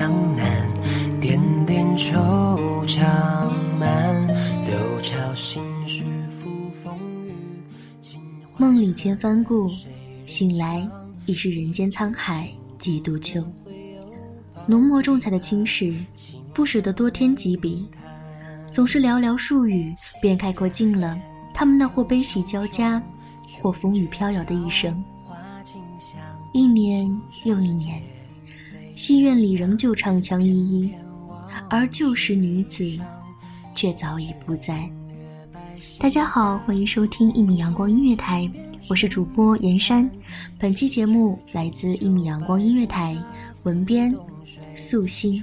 江南点点惆怅满梦里千帆故，醒来已是人间沧海几度秋。浓墨重彩的青史，不舍得多添几笔，总是寥寥数语便概括尽了他们那或悲喜交加，或风雨飘摇的一生。一年又一年，戏院里仍旧唱腔依依，而旧时女子，却早已不在。大家好，欢迎收听一米阳光音乐台，我是主播严山。本期节目来自一米阳光音乐台，文编素心。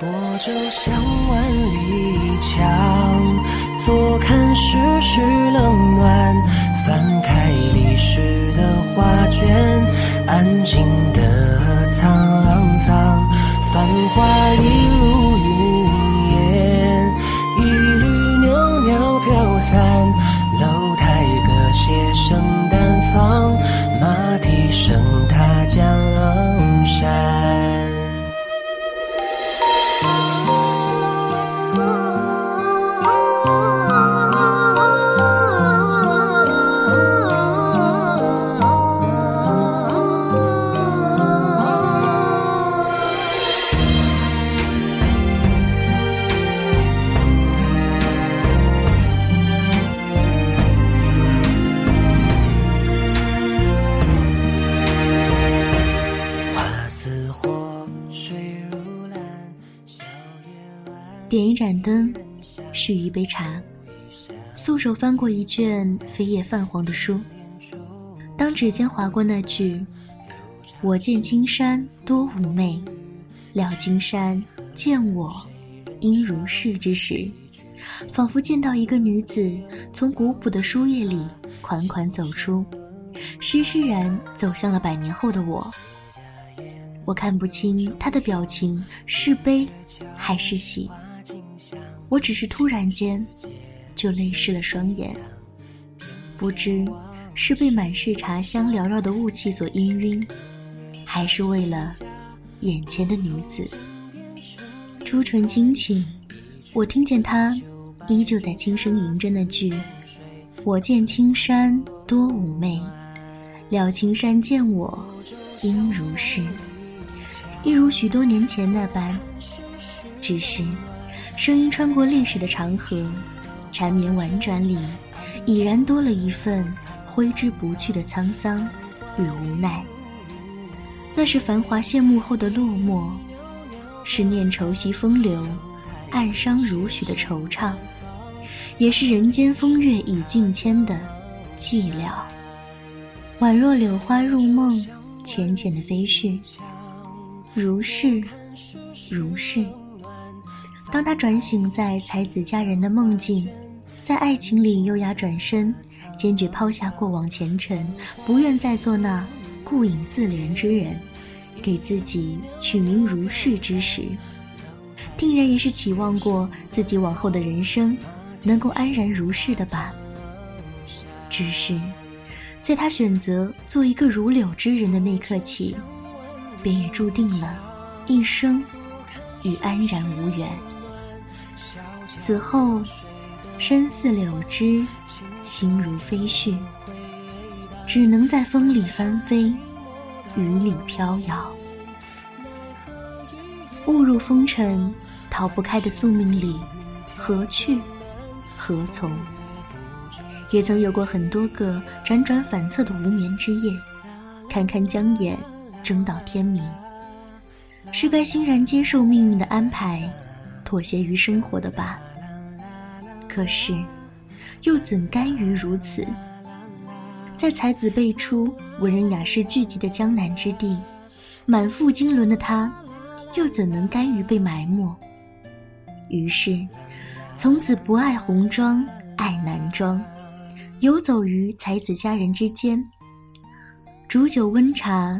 泊舟向万里江，坐看世事冷暖。时的画卷，安静的点一盏灯，续一杯茶，素手翻过一卷飞页泛黄的书。当指尖划过那句“我见青山多妩媚，料青山见我应如是”之时，仿佛见到一个女子从古朴的书页里款款走出，施施然走向了百年后的我。我看不清她的表情是悲还是喜。我只是突然间，就泪湿了双眼。不知是被满是茶香缭绕的雾气所氤氲，还是为了眼前的女子。朱唇轻启，我听见她依旧在轻声吟着那句：“我见青山多妩媚，料青山见我应如是。”一如许多年前那般，只是。声音穿过历史的长河，缠绵婉转里，已然多了一份挥之不去的沧桑与无奈。那是繁华谢幕后的落寞，是念愁惜风流，暗伤如许的惆怅，也是人间风月已尽迁的寂寥。宛若柳花入梦，浅浅的飞絮，如是，如是。当他转醒在才子佳人的梦境，在爱情里优雅转身，坚决抛下过往前尘，不愿再做那顾影自怜之人，给自己取名如是之时，定然也是期望过自己往后的人生能够安然如是的吧。只是，在他选择做一个如柳之人的那刻起，便也注定了一生与安然无缘。此后，身似柳枝，心如飞絮。只能在风里翻飞，雨里飘摇。误入风尘，逃不开的宿命里，何去何从？也曾有过很多个辗转反侧的无眠之夜，堪堪将眼睁到天明。是该欣然接受命运的安排，妥协于生活的吧？可是，又怎甘于如此？在才子辈出、文人雅士聚集的江南之地，满腹经纶的他。又怎能甘于被埋没？于是，从此不爱红妆，爱男装，游走于才子佳人之间，煮酒温茶，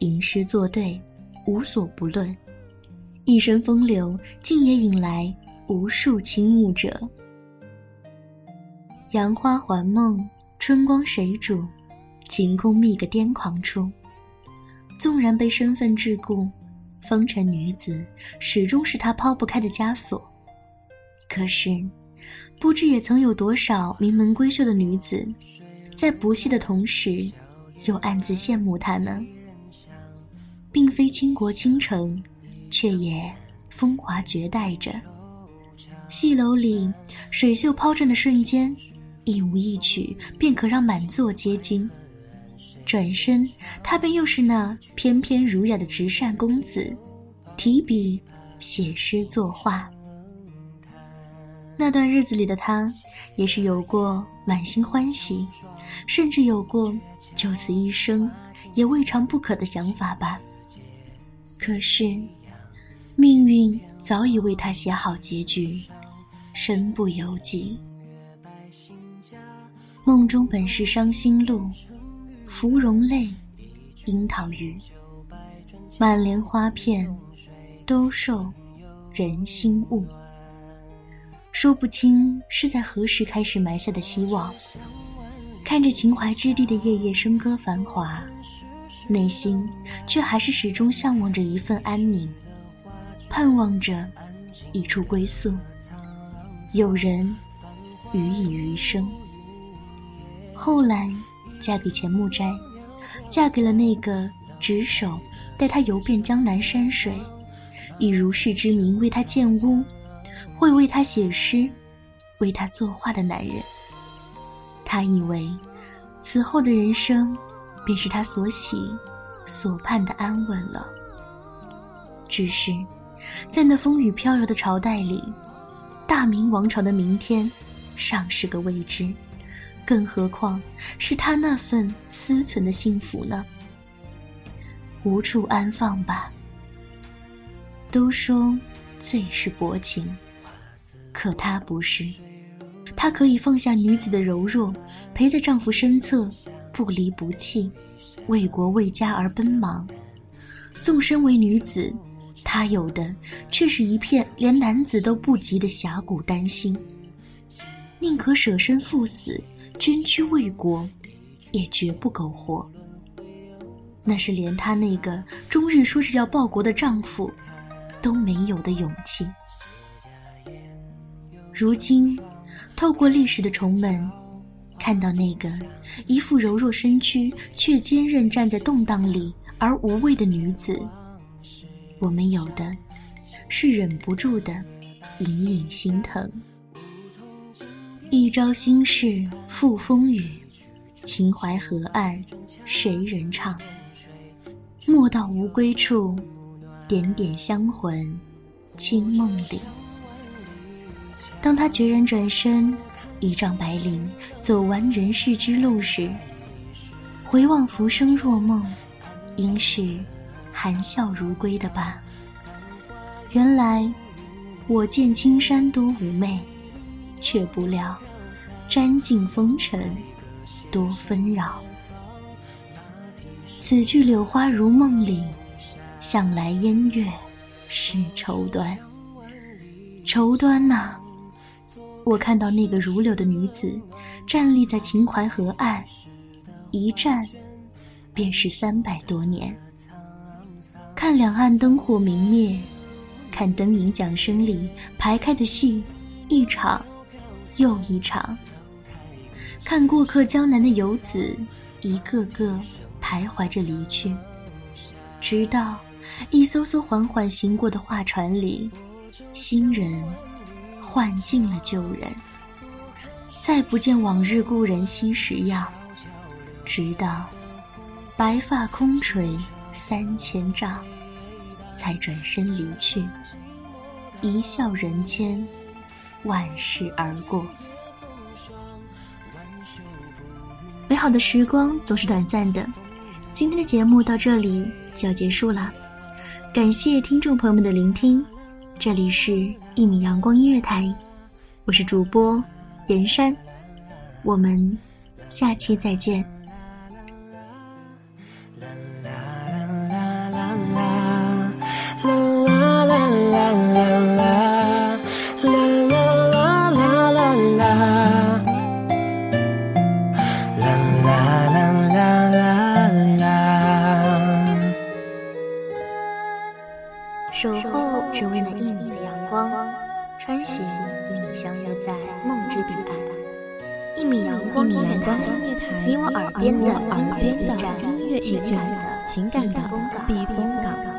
吟诗作对，无所不论。一身风流，竟也引来无数倾慕者。杨花还梦，春光谁主？晴空觅个癫狂处。纵然被身份桎梏。风尘女子始终是他抛不开的枷锁，可是，不知也曾有多少名门闺秀的女子，在不屑的同时，又暗自羡慕他呢？并非倾国倾城，却也风华绝代着。戏楼里水袖抛转的瞬间，一舞一曲便可让满座皆惊。转身，他便又是那翩翩儒雅的直善公子，提笔写诗作画。那段日子里的他，也是有过满心欢喜，甚至有过就此一生也未尝不可的想法吧。可是，命运早已为他写好结局，身不由己。梦中本是伤心路。芙蓉泪，樱桃雨，满帘花片，都受人心误。说不清是在何时开始埋下的希望。看着秦淮之地的夜夜笙歌繁华，内心却还是始终向往着一份安宁，盼望着一处归宿，有人予以余生。后来。嫁给钱穆斋，嫁给了那个执手带她游遍江南山水，以如是之名为她建屋，会为她写诗，为她作画的男人。他以为，此后的人生，便是他所喜、所盼的安稳了。只是，在那风雨飘摇的朝代里，大明王朝的明天，尚是个未知。更何况是他那份私存的幸福呢？无处安放吧。都说最是薄情，可他不是。她可以放下女子的柔弱，陪在丈夫身侧，不离不弃，为国为家而奔忙。纵身为女子，她有的却是一片连男子都不及的侠骨丹心，宁可舍身赴死。捐躯为国，也绝不苟活。那是连她那个终日说着要报国的丈夫都没有的勇气。如今，透过历史的重门，看到那个一副柔弱身躯却坚韧站在动荡里而无畏的女子，我们有的是忍不住的隐隐心疼。一朝心事付风雨，秦淮河岸谁人唱？莫道无归处，点点香魂清梦里。当他决然转身，一丈白绫走完人世之路时，回望浮生若梦，应是含笑如归的吧。原来我见青山多妩媚。却不料，沾尽风尘，多纷扰。此去柳花如梦里，向来烟月是愁端。愁端呐！我看到那个如柳的女子，站立在秦淮河岸，一站便是三百多年。看两岸灯火明灭，看灯影桨声里排开的戏，一场。又一场，看过客江南的游子，一个个徘徊着离去，直到一艘艘缓缓行过的画船里，新人换尽了旧人，再不见往日故人昔时样，直到白发空垂三千丈，才转身离去，一笑人间，万事而过。美好的时光总是短暂的，今天的节目到这里就要结束了，感谢听众朋友们的聆听，这里是《一米阳光音乐台》，我是主播严山，我们下期再见。与你相约在梦之彼岸。一米阳光音乐台，你我耳边的音乐驿站，情感的避风港。